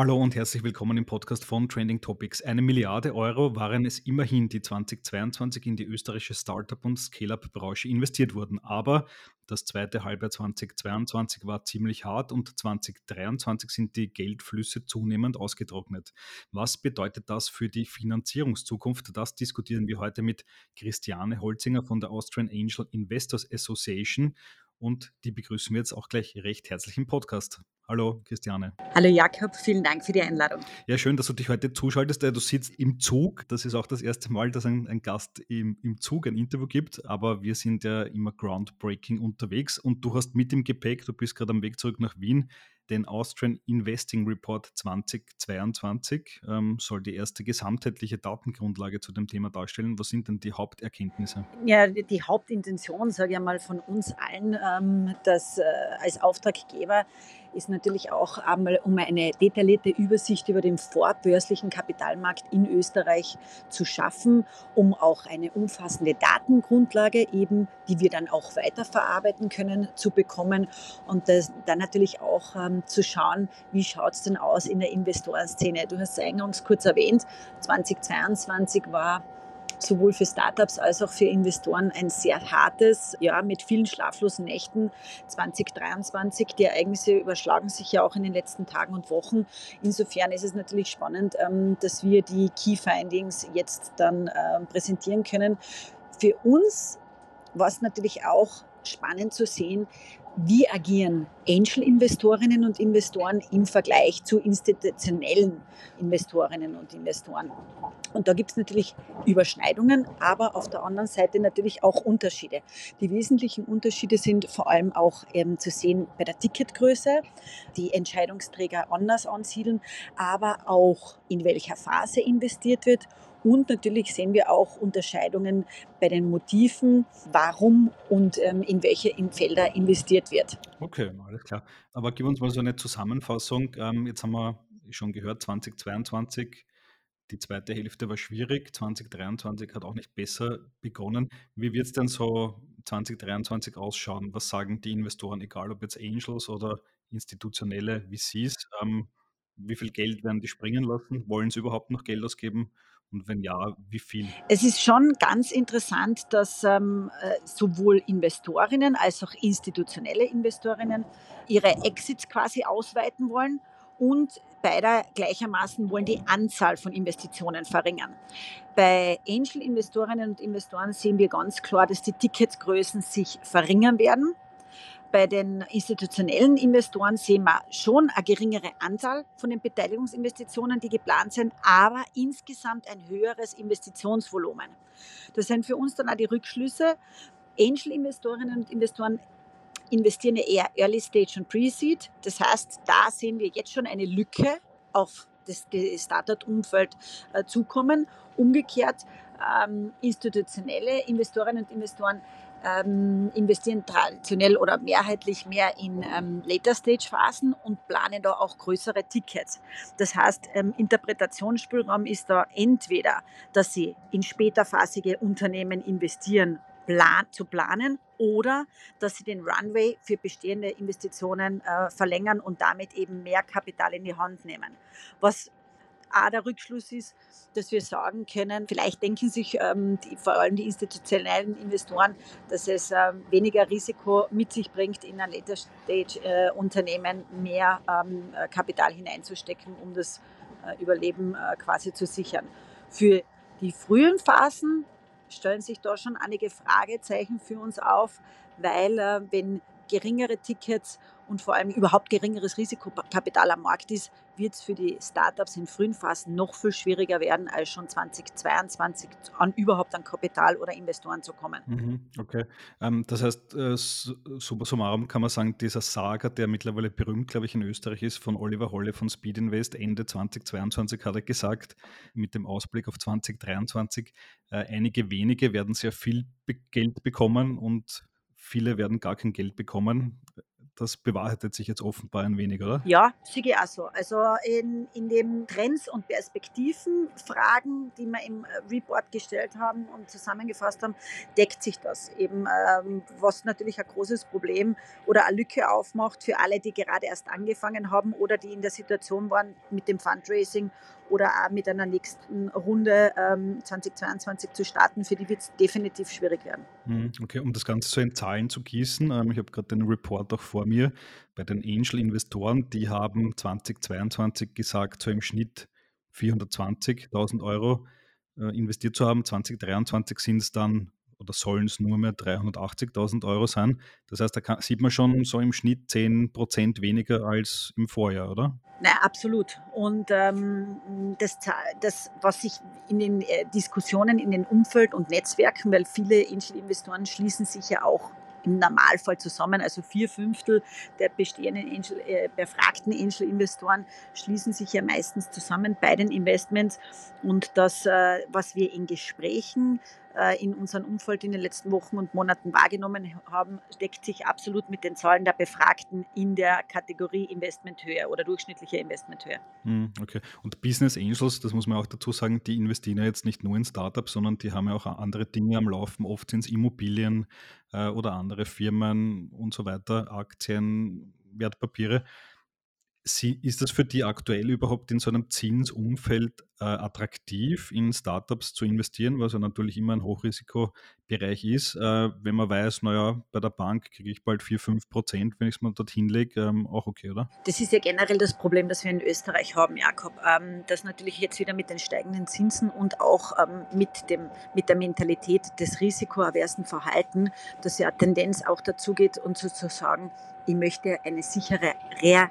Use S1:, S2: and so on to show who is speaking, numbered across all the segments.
S1: Hallo und herzlich willkommen im Podcast von Trending Topics. Eine Milliarde Euro waren es immerhin, die 2022 in die österreichische Startup- und Scale-up-Branche investiert wurden. Aber das zweite Halbjahr 2022 war ziemlich hart und 2023 sind die Geldflüsse zunehmend ausgetrocknet. Was bedeutet das für die Finanzierungszukunft? Das diskutieren wir heute mit Christiane Holzinger von der Austrian Angel Investors Association und die begrüßen wir jetzt auch gleich recht herzlich im Podcast. Hallo Christiane.
S2: Hallo Jakob, vielen Dank für die Einladung.
S1: Ja, schön, dass du dich heute zuschaltest. Du sitzt im Zug. Das ist auch das erste Mal, dass ein, ein Gast im, im Zug ein Interview gibt, aber wir sind ja immer groundbreaking unterwegs und du hast mit dem Gepäck, du bist gerade am Weg zurück nach Wien, den Austrian Investing Report 2022 ähm, soll die erste gesamtheitliche Datengrundlage zu dem Thema darstellen. Was sind denn die Haupterkenntnisse?
S2: Ja, die Hauptintention, sage ich einmal, von uns allen, ähm, dass äh, als Auftraggeber ist natürlich auch einmal, um eine detaillierte Übersicht über den vorbörslichen Kapitalmarkt in Österreich zu schaffen, um auch eine umfassende Datengrundlage eben, die wir dann auch weiterverarbeiten können, zu bekommen und das, dann natürlich auch ähm, zu schauen, wie schaut es denn aus in der Investorenszene. Du hast es eingangs kurz erwähnt, 2022 war sowohl für Startups als auch für Investoren ein sehr hartes, ja, mit vielen schlaflosen Nächten 2023. Die Ereignisse überschlagen sich ja auch in den letzten Tagen und Wochen. Insofern ist es natürlich spannend, ähm, dass wir die Key Findings jetzt dann ähm, präsentieren können. Für uns war es natürlich auch spannend zu sehen, wie agieren Angel-Investorinnen und Investoren im Vergleich zu institutionellen Investorinnen und Investoren. Und da gibt es natürlich Überschneidungen, aber auf der anderen Seite natürlich auch Unterschiede. Die wesentlichen Unterschiede sind vor allem auch ähm, zu sehen bei der Ticketgröße, die Entscheidungsträger anders ansiedeln, aber auch in welcher Phase investiert wird und natürlich sehen wir auch Unterscheidungen bei den Motiven, warum und ähm, in welche Felder investiert wird.
S1: Okay, alles klar. Aber gib uns mal so eine Zusammenfassung. Ähm, jetzt haben wir schon gehört, 2022 die zweite Hälfte war schwierig, 2023 hat auch nicht besser begonnen. Wie wird es denn so 2023 ausschauen? Was sagen die Investoren, egal ob jetzt Angels oder institutionelle VCs? Ähm, wie viel Geld werden die springen lassen? Wollen sie überhaupt noch Geld ausgeben? Und wenn ja, wie viel?
S2: Es ist schon ganz interessant, dass ähm, äh, sowohl Investorinnen als auch institutionelle Investorinnen ihre Exits quasi ausweiten wollen und beide gleichermaßen wollen die Anzahl von Investitionen verringern. Bei Angel-Investorinnen und Investoren sehen wir ganz klar, dass die Ticketgrößen sich verringern werden. Bei den institutionellen Investoren sehen wir schon eine geringere Anzahl von den Beteiligungsinvestitionen, die geplant sind, aber insgesamt ein höheres Investitionsvolumen. Das sind für uns dann auch die Rückschlüsse. Angel-Investorinnen und Investoren investieren eher Early Stage und Pre-Seed. Das heißt, da sehen wir jetzt schon eine Lücke auf das Startup-Umfeld äh, zukommen. Umgekehrt ähm, institutionelle Investorinnen und Investoren ähm, investieren traditionell oder mehrheitlich mehr in ähm, Later-Stage-Phasen und planen da auch größere Tickets. Das heißt, ähm, Interpretationsspielraum ist da entweder, dass sie in späterphasige Unternehmen investieren, plan zu planen oder dass sie den Runway für bestehende Investitionen äh, verlängern und damit eben mehr Kapital in die Hand nehmen. Was auch der Rückschluss ist, dass wir sagen können, vielleicht denken sich ähm, die, vor allem die institutionellen Investoren, dass es ähm, weniger Risiko mit sich bringt, in ein Later-Stage-Unternehmen äh, mehr ähm, Kapital hineinzustecken, um das äh, Überleben äh, quasi zu sichern. Für die frühen Phasen stellen sich da schon einige Fragezeichen für uns auf, weil äh, wenn geringere Tickets und vor allem überhaupt geringeres Risikokapital am Markt ist, wird es für die Startups in frühen Phasen noch viel schwieriger werden, als schon 2022 an überhaupt an Kapital oder Investoren zu kommen.
S1: Mhm, okay. Ähm, das heißt, äh, summa summarum kann man sagen, dieser Saga, der mittlerweile berühmt, glaube ich, in Österreich ist, von Oliver Holle von Speed Invest, Ende 2022 hat er gesagt, mit dem Ausblick auf 2023, äh, einige wenige werden sehr viel Geld bekommen und viele werden gar kein Geld bekommen das bewahrheitet sich jetzt offenbar ein wenig, oder?
S2: Ja, ich auch so. Also in, in den Trends und Perspektiven, Fragen, die wir im Report gestellt haben und zusammengefasst haben, deckt sich das eben, ähm, was natürlich ein großes Problem oder eine Lücke aufmacht für alle, die gerade erst angefangen haben oder die in der Situation waren, mit dem Fundraising oder auch mit einer nächsten Runde ähm, 2022 zu starten, für die wird es definitiv schwierig werden.
S1: Hm, okay, um das Ganze so in Zahlen zu gießen, ähm, ich habe gerade den Report auch vor mir, bei den Angel-Investoren, die haben 2022 gesagt, so im Schnitt 420.000 Euro äh, investiert zu haben. 2023 sind es dann oder sollen es nur mehr 380.000 Euro sein. Das heißt, da kann, sieht man schon so im Schnitt 10 Prozent weniger als im Vorjahr, oder?
S2: Nein, absolut. Und ähm, das, das, was sich in den äh, Diskussionen in den Umfeld und Netzwerken, weil viele Angel-Investoren schließen sich ja auch im Normalfall zusammen. Also vier Fünftel der bestehenden Angel, äh, befragten Angel-Investoren schließen sich ja meistens zusammen bei den Investments. Und das, äh, was wir in Gesprächen in unserem Umfeld in den letzten Wochen und Monaten wahrgenommen haben, deckt sich absolut mit den Zahlen der Befragten in der Kategorie Investmenthöhe oder durchschnittliche Investmenthöhe.
S1: Hm, okay. Und Business Angels, das muss man auch dazu sagen, die investieren ja jetzt nicht nur in Startups, sondern die haben ja auch andere Dinge am Laufen. Oft sind es Immobilien äh, oder andere Firmen und so weiter, Aktien, Wertpapiere. Sie, ist das für die aktuell überhaupt in so einem Zinsumfeld äh, attraktiv, in Startups zu investieren, was ja natürlich immer ein Hochrisikobereich ist, äh, wenn man weiß, naja, bei der Bank kriege ich bald 4, 5 Prozent, wenn ich es mal dorthin lege, ähm, auch okay, oder?
S2: Das ist ja generell das Problem, das wir in Österreich haben, Jakob, ähm, dass natürlich jetzt wieder mit den steigenden Zinsen und auch ähm, mit, dem, mit der Mentalität des risikoaversen Verhalten, dass ja Tendenz auch dazu geht, und zu, zu sagen, ich möchte eine sichere Re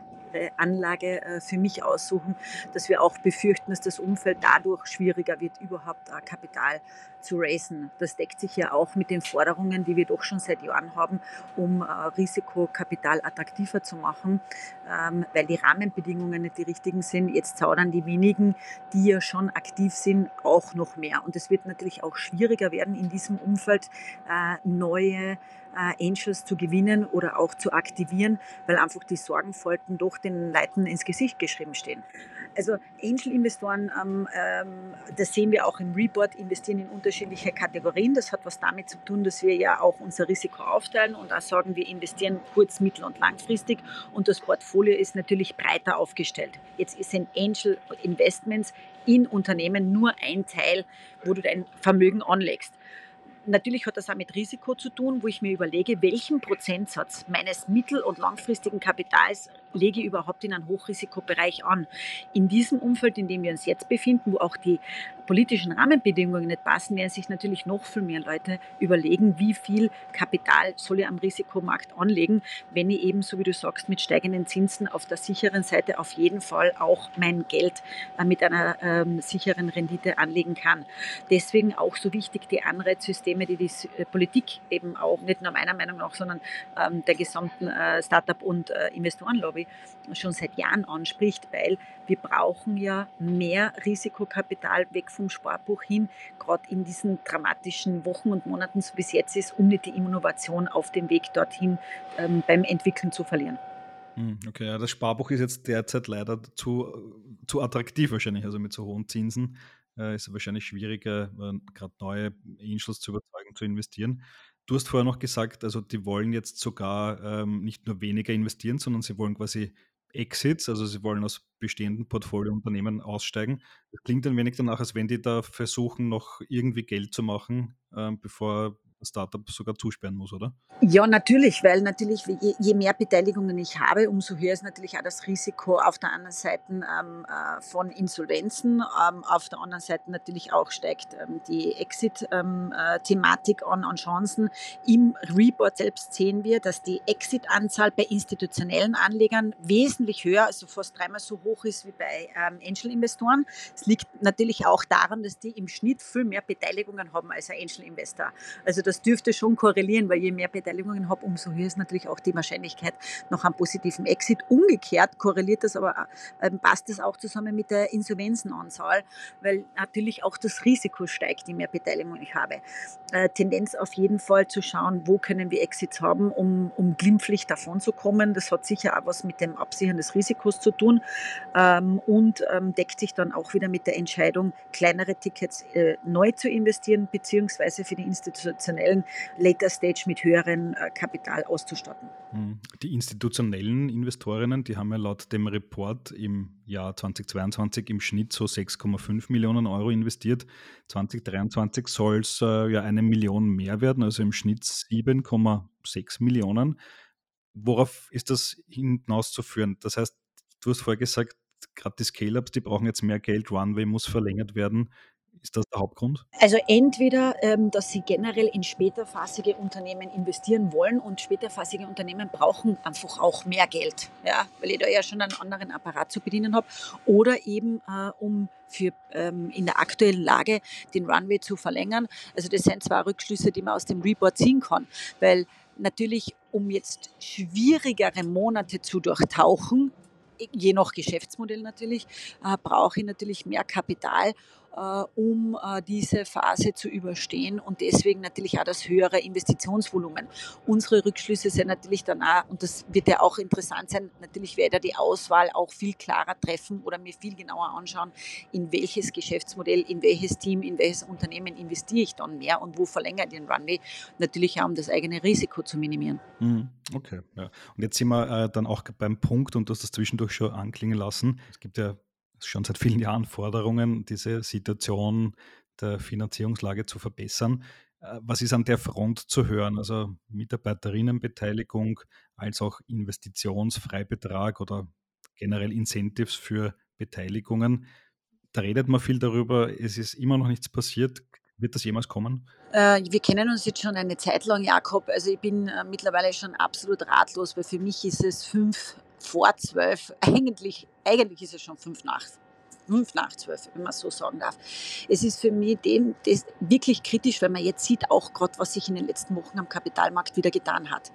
S2: Anlage äh, für mich aussuchen, dass wir auch befürchten, dass das Umfeld dadurch schwieriger wird, überhaupt äh, Kapital zu raisen. Das deckt sich ja auch mit den Forderungen, die wir doch schon seit Jahren haben, um äh, Risikokapital attraktiver zu machen, ähm, weil die Rahmenbedingungen nicht die richtigen sind. Jetzt zaudern die wenigen, die ja schon aktiv sind, auch noch mehr. Und es wird natürlich auch schwieriger werden, in diesem Umfeld neue äh, Angels zu gewinnen oder auch zu aktivieren, weil einfach die Sorgenfolgen doch den Leuten ins Gesicht geschrieben stehen. Also Angel-Investoren, ähm, ähm, das sehen wir auch im Report, investieren in unterschiedliche Kategorien. Das hat was damit zu tun, dass wir ja auch unser Risiko aufteilen und auch sagen, wir investieren kurz-, mittel- und langfristig und das Portfolio ist natürlich breiter aufgestellt. Jetzt sind Angel-Investments in Unternehmen nur ein Teil, wo du dein Vermögen anlegst. Natürlich hat das auch mit Risiko zu tun, wo ich mir überlege, welchen Prozentsatz meines mittel- und langfristigen Kapitals lege ich überhaupt in einen Hochrisikobereich an. In diesem Umfeld, in dem wir uns jetzt befinden, wo auch die politischen Rahmenbedingungen nicht passen, werden sich natürlich noch viel mehr Leute überlegen, wie viel Kapital soll ich am Risikomarkt anlegen, wenn ich eben, so wie du sagst, mit steigenden Zinsen auf der sicheren Seite auf jeden Fall auch mein Geld äh, mit einer ähm, sicheren Rendite anlegen kann. Deswegen auch so wichtig die Anreizsysteme, die die äh, Politik eben auch, nicht nur meiner Meinung nach, sondern ähm, der gesamten äh, Startup- und äh, Investorenlobby schon seit Jahren anspricht, weil wir brauchen ja mehr Risikokapital weg vom Sparbuch hin, gerade in diesen dramatischen Wochen und Monaten, so es jetzt ist, um nicht die Innovation auf dem Weg dorthin ähm, beim Entwickeln zu verlieren.
S1: Hm, okay, ja, das Sparbuch ist jetzt derzeit leider zu, zu attraktiv wahrscheinlich, also mit so hohen Zinsen äh, ist es wahrscheinlich schwieriger, äh, gerade neue Angels zu überzeugen, zu investieren. Du hast vorher noch gesagt, also die wollen jetzt sogar ähm, nicht nur weniger investieren, sondern sie wollen quasi Exits, also sie wollen aus bestehenden Portfoliounternehmen aussteigen. Das klingt ein wenig danach, als wenn die da versuchen, noch irgendwie Geld zu machen, ähm, bevor Startup sogar zusperren muss, oder?
S2: Ja, natürlich, weil natürlich je, je, mehr Beteiligungen ich habe, umso höher ist natürlich auch das Risiko auf der anderen Seite ähm, äh, von Insolvenzen. Ähm, auf der anderen Seite natürlich auch steigt ähm, die Exit-Thematik ähm, äh, an, an Chancen. Im Report selbst sehen wir, dass die Exit-Anzahl bei institutionellen Anlegern wesentlich höher, also fast dreimal so hoch ist wie bei ähm, Angel-Investoren. Es liegt natürlich auch daran, dass die im Schnitt viel mehr Beteiligungen haben als ein Angel-Investor. Also das dürfte schon korrelieren, weil je mehr Beteiligungen habe, umso höher ist natürlich auch die Wahrscheinlichkeit nach einem positiven Exit. Umgekehrt korreliert das aber, äh, passt das auch zusammen mit der Insolvenzenanzahl, weil natürlich auch das Risiko steigt, je mehr Beteiligung ich habe. Äh, Tendenz auf jeden Fall zu schauen, wo können wir Exits haben, um, um glimpflich davon zu kommen. Das hat sicher auch was mit dem Absichern des Risikos zu tun ähm, und ähm, deckt sich dann auch wieder mit der Entscheidung, kleinere Tickets äh, neu zu investieren, beziehungsweise für die institutionellen Later Stage mit höherem äh, Kapital auszustatten.
S1: Hm. Die institutionellen Investorinnen, die haben ja laut dem Report im Jahr 2022 im Schnitt so 6,5 Millionen Euro investiert. 2023 soll es ja eine Million mehr werden, also im Schnitt 7,6 Millionen. Worauf ist das hinauszuführen? Das heißt, du hast vorher gesagt, gerade die Scale-Ups, die brauchen jetzt mehr Geld, Runway muss verlängert werden. Ist das der Hauptgrund?
S2: Also entweder, ähm, dass sie generell in späterphasige Unternehmen investieren wollen und späterphasige Unternehmen brauchen einfach auch mehr Geld, ja, weil ich da ja schon einen anderen Apparat zu bedienen habe, oder eben äh, um für ähm, in der aktuellen Lage den Runway zu verlängern. Also das sind zwei Rückschlüsse, die man aus dem Report ziehen kann, weil natürlich, um jetzt schwierigere Monate zu durchtauchen, je nach Geschäftsmodell natürlich, äh, brauche ich natürlich mehr Kapital um äh, diese Phase zu überstehen und deswegen natürlich auch das höhere Investitionsvolumen. Unsere Rückschlüsse sind natürlich dann auch, und das wird ja auch interessant sein, natürlich werde ich die Auswahl auch viel klarer treffen oder mir viel genauer anschauen, in welches Geschäftsmodell, in welches Team, in welches Unternehmen investiere ich dann mehr und wo verlängere ich den Runway, natürlich auch um das eigene Risiko zu minimieren.
S1: Mhm, okay, ja. Und jetzt sind wir äh, dann auch beim Punkt, und du hast das zwischendurch schon anklingen lassen. Es gibt ja schon seit vielen Jahren Forderungen, diese Situation der Finanzierungslage zu verbessern. Äh, was ist an der Front zu hören? Also Mitarbeiterinnenbeteiligung als auch Investitionsfreibetrag oder generell Incentives für Beteiligungen. Da redet man viel darüber, es ist immer noch nichts passiert. Wird das jemals kommen?
S2: Äh, wir kennen uns jetzt schon eine Zeit lang, Jakob. Also ich bin äh, mittlerweile schon absolut ratlos, weil für mich ist es fünf vor zwölf, eigentlich, eigentlich ist es schon fünf nach, fünf nach zwölf, wenn man so sagen darf. Es ist für mich dem, das wirklich kritisch, weil man jetzt sieht auch gerade, was sich in den letzten Wochen am Kapitalmarkt wieder getan hat.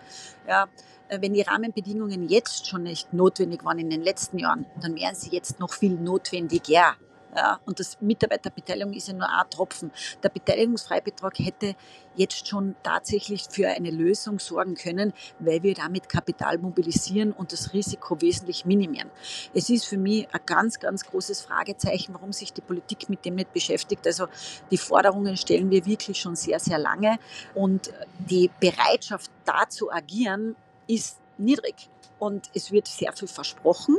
S2: Ja, äh, wenn die Rahmenbedingungen jetzt schon nicht notwendig waren in den letzten Jahren, dann wären sie jetzt noch viel notwendiger. Ja, und das Mitarbeiterbeteiligung ist ja nur ein Tropfen. Der Beteiligungsfreibetrag hätte jetzt schon tatsächlich für eine Lösung sorgen können, weil wir damit Kapital mobilisieren und das Risiko wesentlich minimieren. Es ist für mich ein ganz, ganz großes Fragezeichen, warum sich die Politik mit dem nicht beschäftigt. Also die Forderungen stellen wir wirklich schon sehr, sehr lange und die Bereitschaft da zu agieren ist niedrig. Und es wird sehr viel versprochen,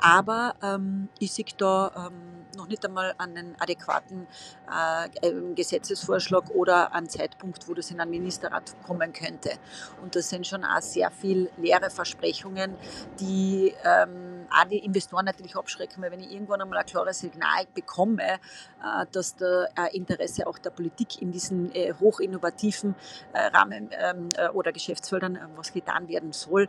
S2: aber ähm, ich sehe da ähm, noch nicht einmal einen adäquaten äh, ähm, Gesetzesvorschlag oder einen Zeitpunkt, wo das in einen Ministerrat kommen könnte. Und das sind schon auch sehr viel leere Versprechungen, die ähm, auch die Investoren natürlich abschrecken, weil wenn ich irgendwann einmal ein klares Signal bekomme, äh, dass da äh, Interesse auch der Politik in diesen äh, hochinnovativen äh, Rahmen ähm, äh, oder Geschäftsfeldern was getan werden soll,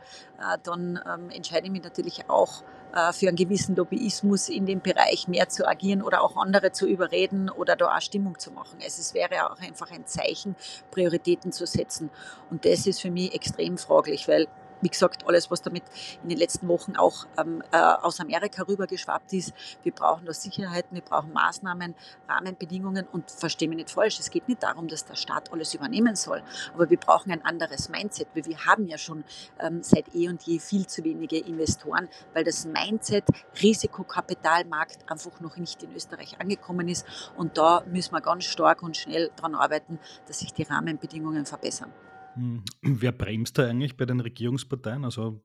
S2: dann ähm, entscheide ich mich natürlich auch für einen gewissen Lobbyismus in dem Bereich mehr zu agieren oder auch andere zu überreden oder da auch Stimmung zu machen. Also es wäre auch einfach ein Zeichen, Prioritäten zu setzen. Und das ist für mich extrem fraglich, weil wie gesagt, alles, was damit in den letzten Wochen auch ähm, äh, aus Amerika rübergeschwappt ist. Wir brauchen da Sicherheiten, wir brauchen Maßnahmen, Rahmenbedingungen und verstehe mich nicht falsch. Es geht nicht darum, dass der Staat alles übernehmen soll, aber wir brauchen ein anderes Mindset, weil wir haben ja schon ähm, seit eh und je viel zu wenige Investoren, weil das Mindset Risikokapitalmarkt einfach noch nicht in Österreich angekommen ist und da müssen wir ganz stark und schnell daran arbeiten, dass sich die Rahmenbedingungen verbessern.
S1: Wer bremst da eigentlich bei den Regierungsparteien? Also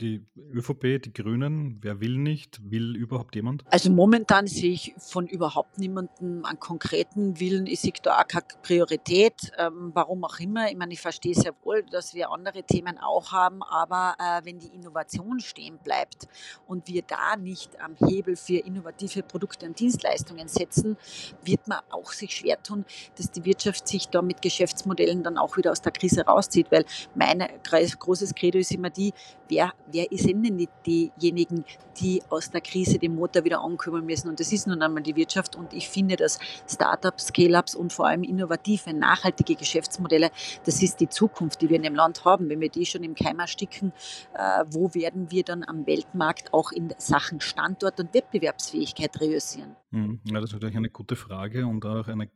S1: die ÖVP, die Grünen, wer will nicht? Will überhaupt jemand?
S2: Also momentan sehe ich von überhaupt niemandem einen konkreten Willen. Ich sehe da auch keine Priorität, ähm, warum auch immer. Ich meine, ich verstehe sehr wohl, dass wir andere Themen auch haben, aber äh, wenn die Innovation stehen bleibt und wir da nicht am Hebel für innovative Produkte und Dienstleistungen setzen, wird man auch sich schwer tun, dass die Wirtschaft sich da mit Geschäftsmodellen dann auch wieder aus der Krise rauszieht, weil mein großes Credo ist immer die, wer wer sind denn die, diejenigen, die aus der Krise den Motor wieder ankommen müssen? Und das ist nun einmal die Wirtschaft. Und ich finde, dass Startups, Scale-Ups und vor allem innovative, nachhaltige Geschäftsmodelle, das ist die Zukunft, die wir in dem Land haben. Wenn wir die schon im Keim ersticken, äh, wo werden wir dann am Weltmarkt auch in Sachen Standort und Wettbewerbsfähigkeit reüssieren?
S1: Hm, ja, das ist natürlich eine gute Frage und auch eine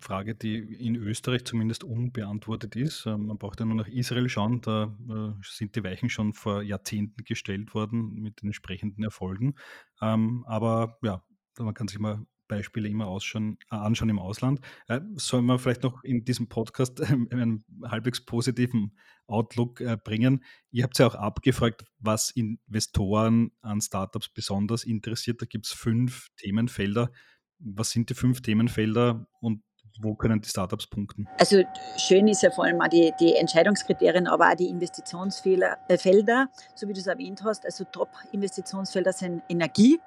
S1: Frage, die in Österreich zumindest unbeantwortet ist. Ähm, man braucht ja nur nach Israel schauen, da äh, sind die Weichen schon vor Jahrzehnten gestellt worden mit den entsprechenden Erfolgen. Ähm, aber ja, man kann sich mal Beispiele immer ausschauen, äh, anschauen im Ausland. Äh, sollen wir vielleicht noch in diesem Podcast einen halbwegs positiven Outlook äh, bringen? Ihr habt ja auch abgefragt, was Investoren an Startups besonders interessiert. Da gibt es fünf Themenfelder. Was sind die fünf Themenfelder und wo können die Startups punkten?
S2: Also schön ist ja vor allem auch die, die Entscheidungskriterien, aber auch die Investitionsfelder, äh, so wie du es erwähnt hast. Also Top-Investitionsfelder sind Energie,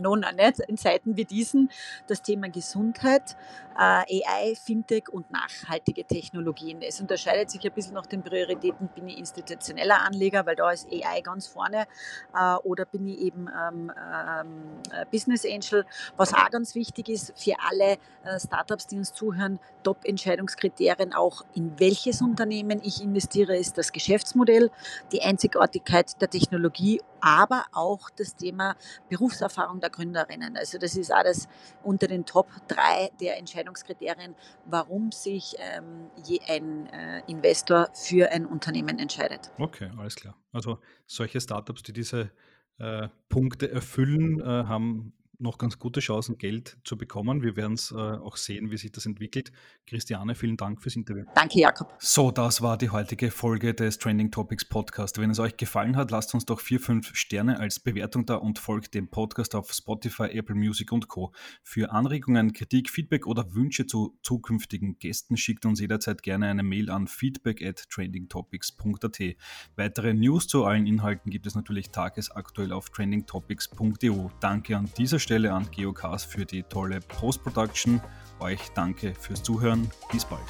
S2: nun nicht in Zeiten wie diesen, das Thema Gesundheit, äh, AI, Fintech und nachhaltige Technologien. Es unterscheidet sich ein bisschen nach den Prioritäten, bin ich institutioneller Anleger, weil da ist AI ganz vorne, äh, oder bin ich eben ähm, ähm, Business Angel. Was auch ganz wichtig ist für alle äh, Startups, die uns zuhören, Top-Entscheidungskriterien auch, in welches Unternehmen ich investiere, ist das Geschäftsmodell, die Einzigartigkeit der Technologie, aber auch das Thema Berufserfahrung der Gründerinnen. Also das ist alles unter den Top 3 der Entscheidungskriterien, warum sich ähm, je ein äh, Investor für ein Unternehmen entscheidet.
S1: Okay, alles klar. Also solche Startups, die diese äh, Punkte erfüllen, äh, haben noch ganz gute Chancen, Geld zu bekommen. Wir werden es äh, auch sehen, wie sich das entwickelt. Christiane, vielen Dank fürs Interview.
S2: Danke, Jakob.
S1: So, das war die heutige Folge des Trending Topics Podcast. Wenn es euch gefallen hat, lasst uns doch vier, fünf Sterne als Bewertung da und folgt dem Podcast auf Spotify, Apple Music und Co. Für Anregungen, Kritik, Feedback oder Wünsche zu zukünftigen Gästen schickt uns jederzeit gerne eine Mail an feedback at trendingtopics.at. Weitere News zu allen Inhalten gibt es natürlich tagesaktuell auf trendingtopics.eu. Danke an dieser Stelle Stelle an Geocast für die tolle Post-Production. Euch danke fürs Zuhören. Bis bald.